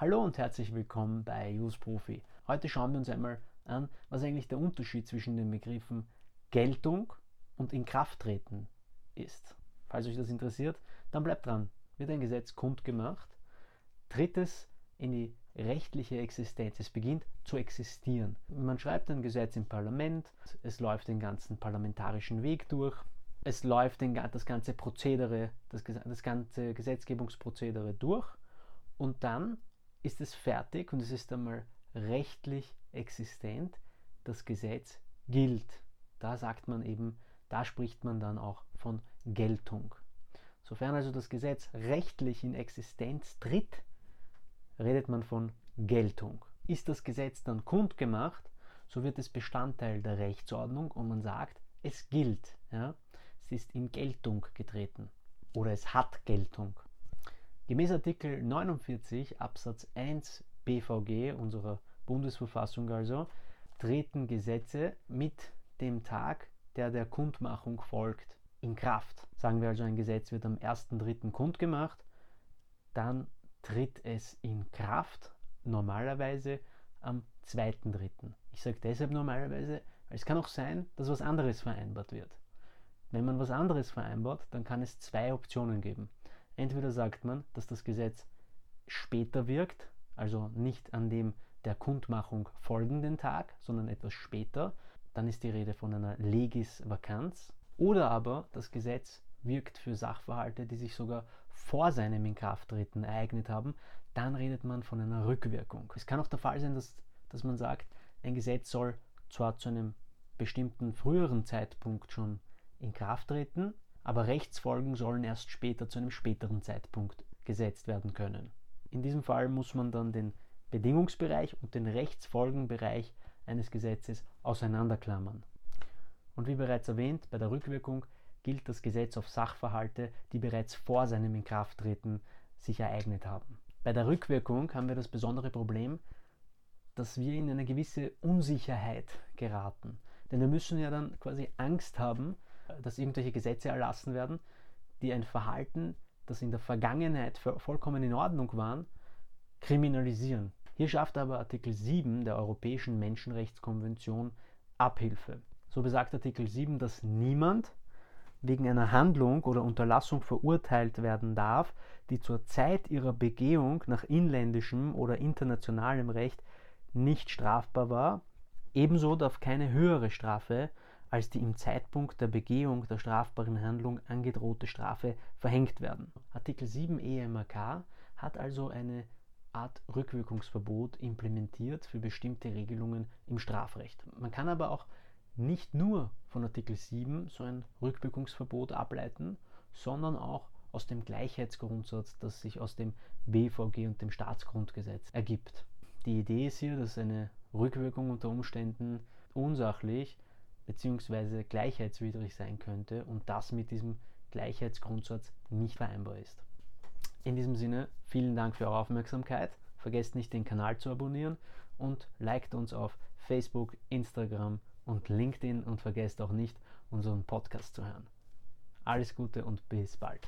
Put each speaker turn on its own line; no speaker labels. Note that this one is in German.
Hallo und herzlich willkommen bei Use Profi. Heute schauen wir uns einmal an, was eigentlich der Unterschied zwischen den Begriffen Geltung und Inkrafttreten ist. Falls euch das interessiert, dann bleibt dran. Wird ein Gesetz kundgemacht, tritt es in die rechtliche Existenz. Es beginnt zu existieren. Man schreibt ein Gesetz im Parlament, es läuft den ganzen parlamentarischen Weg durch, es läuft den, das ganze Prozedere, das, das ganze Gesetzgebungsprozedere durch und dann ist es fertig und es ist einmal rechtlich existent. Das Gesetz gilt. Da sagt man eben, da spricht man dann auch von Geltung. Sofern also das Gesetz rechtlich in Existenz tritt, redet man von Geltung. Ist das Gesetz dann kundgemacht, so wird es Bestandteil der Rechtsordnung und man sagt, es gilt. Ja? Es ist in Geltung getreten oder es hat Geltung. Gemäß Artikel 49 Absatz 1 BVG unserer Bundesverfassung also treten Gesetze mit dem Tag, der der Kundmachung folgt, in Kraft. Sagen wir also, ein Gesetz wird am 1.3. kundgemacht, dann tritt es in Kraft normalerweise am 2.3. Ich sage deshalb normalerweise, weil es kann auch sein, dass was anderes vereinbart wird. Wenn man was anderes vereinbart, dann kann es zwei Optionen geben. Entweder sagt man, dass das Gesetz später wirkt, also nicht an dem der Kundmachung folgenden Tag, sondern etwas später, dann ist die Rede von einer Legis Vakanz. Oder aber das Gesetz wirkt für Sachverhalte, die sich sogar vor seinem Inkrafttreten ereignet haben, dann redet man von einer Rückwirkung. Es kann auch der Fall sein, dass, dass man sagt, ein Gesetz soll zwar zu einem bestimmten früheren Zeitpunkt schon in Kraft treten, aber Rechtsfolgen sollen erst später zu einem späteren Zeitpunkt gesetzt werden können. In diesem Fall muss man dann den Bedingungsbereich und den Rechtsfolgenbereich eines Gesetzes auseinanderklammern. Und wie bereits erwähnt, bei der Rückwirkung gilt das Gesetz auf Sachverhalte, die bereits vor seinem Inkrafttreten sich ereignet haben. Bei der Rückwirkung haben wir das besondere Problem, dass wir in eine gewisse Unsicherheit geraten. Denn wir müssen ja dann quasi Angst haben, dass irgendwelche Gesetze erlassen werden, die ein Verhalten, das in der Vergangenheit vollkommen in Ordnung war, kriminalisieren. Hier schafft aber Artikel 7 der Europäischen Menschenrechtskonvention Abhilfe. So besagt Artikel 7, dass niemand wegen einer Handlung oder Unterlassung verurteilt werden darf, die zur Zeit ihrer Begehung nach inländischem oder internationalem Recht nicht strafbar war. Ebenso darf keine höhere Strafe als die im Zeitpunkt der Begehung der strafbaren Handlung angedrohte Strafe verhängt werden. Artikel 7 EMRK hat also eine Art Rückwirkungsverbot implementiert für bestimmte Regelungen im Strafrecht. Man kann aber auch nicht nur von Artikel 7 so ein Rückwirkungsverbot ableiten, sondern auch aus dem Gleichheitsgrundsatz, das sich aus dem BVG und dem Staatsgrundgesetz ergibt. Die Idee ist hier, dass eine Rückwirkung unter Umständen unsachlich bzw. gleichheitswidrig sein könnte und das mit diesem Gleichheitsgrundsatz nicht vereinbar ist. In diesem Sinne, vielen Dank für eure Aufmerksamkeit. Vergesst nicht, den Kanal zu abonnieren und liked uns auf Facebook, Instagram und LinkedIn und vergesst auch nicht, unseren Podcast zu hören. Alles Gute und bis bald.